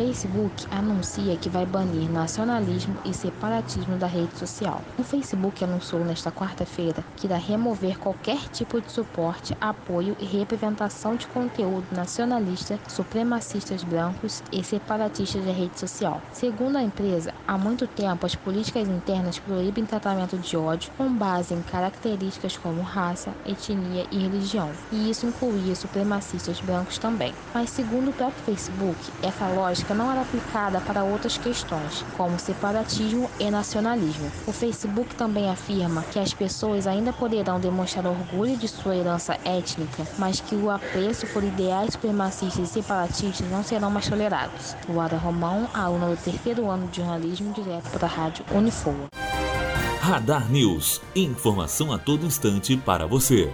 Facebook anuncia que vai banir nacionalismo e separatismo da rede social. O Facebook anunciou nesta quarta-feira que irá remover qualquer tipo de suporte, apoio e representação de conteúdo nacionalista, supremacistas brancos e separatistas da rede social. Segundo a empresa, há muito tempo as políticas internas proíbem tratamento de ódio com base em características como raça, etnia e religião, e isso incluía supremacistas brancos também. Mas segundo o próprio Facebook, essa lógica não era aplicada para outras questões, como separatismo e nacionalismo. O Facebook também afirma que as pessoas ainda poderão demonstrar orgulho de sua herança étnica, mas que o apreço por ideais supremacistas e separatistas não serão mais tolerados. Luara Romão, aluna do terceiro ano de jornalismo, direto para a Rádio Unifoa. Radar News. Informação a todo instante para você.